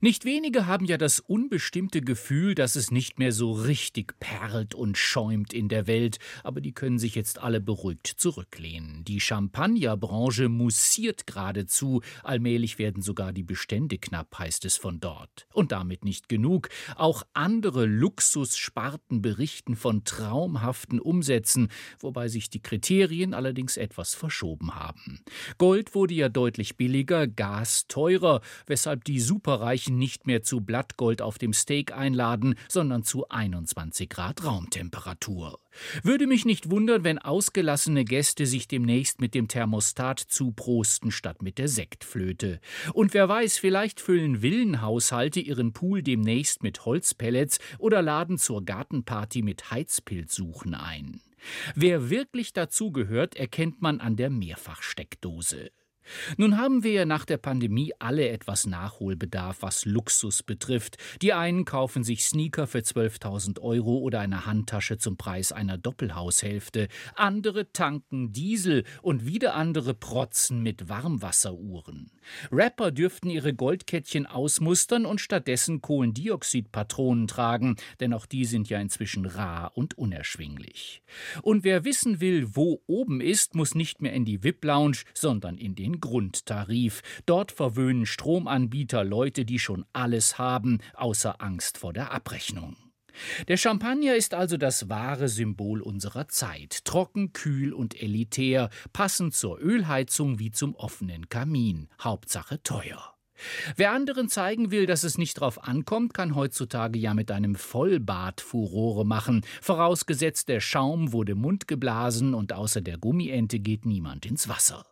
Nicht wenige haben ja das unbestimmte Gefühl, dass es nicht mehr so richtig perlt und schäumt in der Welt, aber die können sich jetzt alle beruhigt zurücklehnen. Die Champagnerbranche mussiert geradezu, allmählich werden sogar die Bestände knapp, heißt es von dort. Und damit nicht genug, auch andere Luxussparten berichten von traumhaften Umsätzen, wobei sich die Kriterien allerdings etwas verschoben haben. Gold wurde ja deutlich billiger, Gas teurer, weshalb die Superreichen Nicht mehr zu Blattgold auf dem Steak einladen, sondern zu 21 Grad Raumtemperatur. Würde mich nicht wundern, wenn ausgelassene Gäste sich demnächst mit dem Thermostat zuprosten statt mit der Sektflöte. Und wer weiß, vielleicht füllen Villenhaushalte ihren Pool demnächst mit Holzpellets oder laden zur Gartenparty mit Heizpilzsuchen ein. Wer wirklich dazugehört, erkennt man an der Mehrfachsteckdose. Nun haben wir ja nach der Pandemie alle etwas Nachholbedarf, was Luxus betrifft. Die einen kaufen sich Sneaker für 12.000 Euro oder eine Handtasche zum Preis einer Doppelhaushälfte. Andere tanken Diesel und wieder andere protzen mit Warmwasseruhren. Rapper dürften ihre Goldkettchen ausmustern und stattdessen Kohlendioxidpatronen tragen, denn auch die sind ja inzwischen rar und unerschwinglich. Und wer wissen will, wo oben ist, muss nicht mehr in die VIP-Lounge, sondern in den Grundtarif. Dort verwöhnen Stromanbieter Leute, die schon alles haben, außer Angst vor der Abrechnung. Der Champagner ist also das wahre Symbol unserer Zeit. Trocken, kühl und elitär, passend zur Ölheizung wie zum offenen Kamin. Hauptsache teuer. Wer anderen zeigen will, dass es nicht drauf ankommt, kann heutzutage ja mit einem Vollbad Furore machen, vorausgesetzt der Schaum wurde mundgeblasen und außer der Gummiente geht niemand ins Wasser.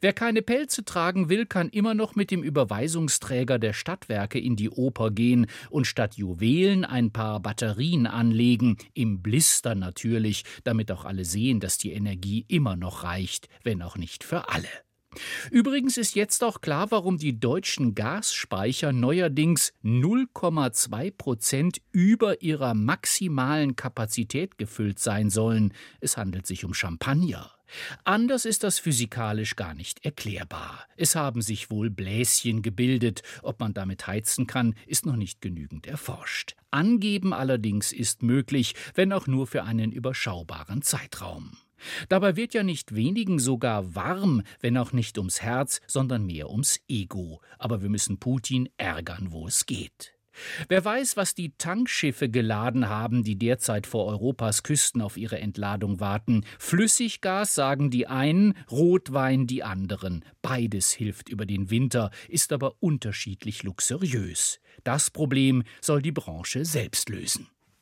Wer keine Pelze tragen will, kann immer noch mit dem Überweisungsträger der Stadtwerke in die Oper gehen und statt Juwelen ein paar Batterien anlegen, im Blister natürlich, damit auch alle sehen, dass die Energie immer noch reicht, wenn auch nicht für alle. Übrigens ist jetzt auch klar, warum die deutschen Gasspeicher neuerdings 0,2 Prozent über ihrer maximalen Kapazität gefüllt sein sollen. Es handelt sich um Champagner. Anders ist das physikalisch gar nicht erklärbar. Es haben sich wohl Bläschen gebildet. Ob man damit heizen kann, ist noch nicht genügend erforscht. Angeben allerdings ist möglich, wenn auch nur für einen überschaubaren Zeitraum. Dabei wird ja nicht wenigen sogar warm, wenn auch nicht ums Herz, sondern mehr ums Ego. Aber wir müssen Putin ärgern, wo es geht. Wer weiß, was die Tankschiffe geladen haben, die derzeit vor Europas Küsten auf ihre Entladung warten. Flüssiggas sagen die einen, Rotwein die anderen. Beides hilft über den Winter, ist aber unterschiedlich luxuriös. Das Problem soll die Branche selbst lösen.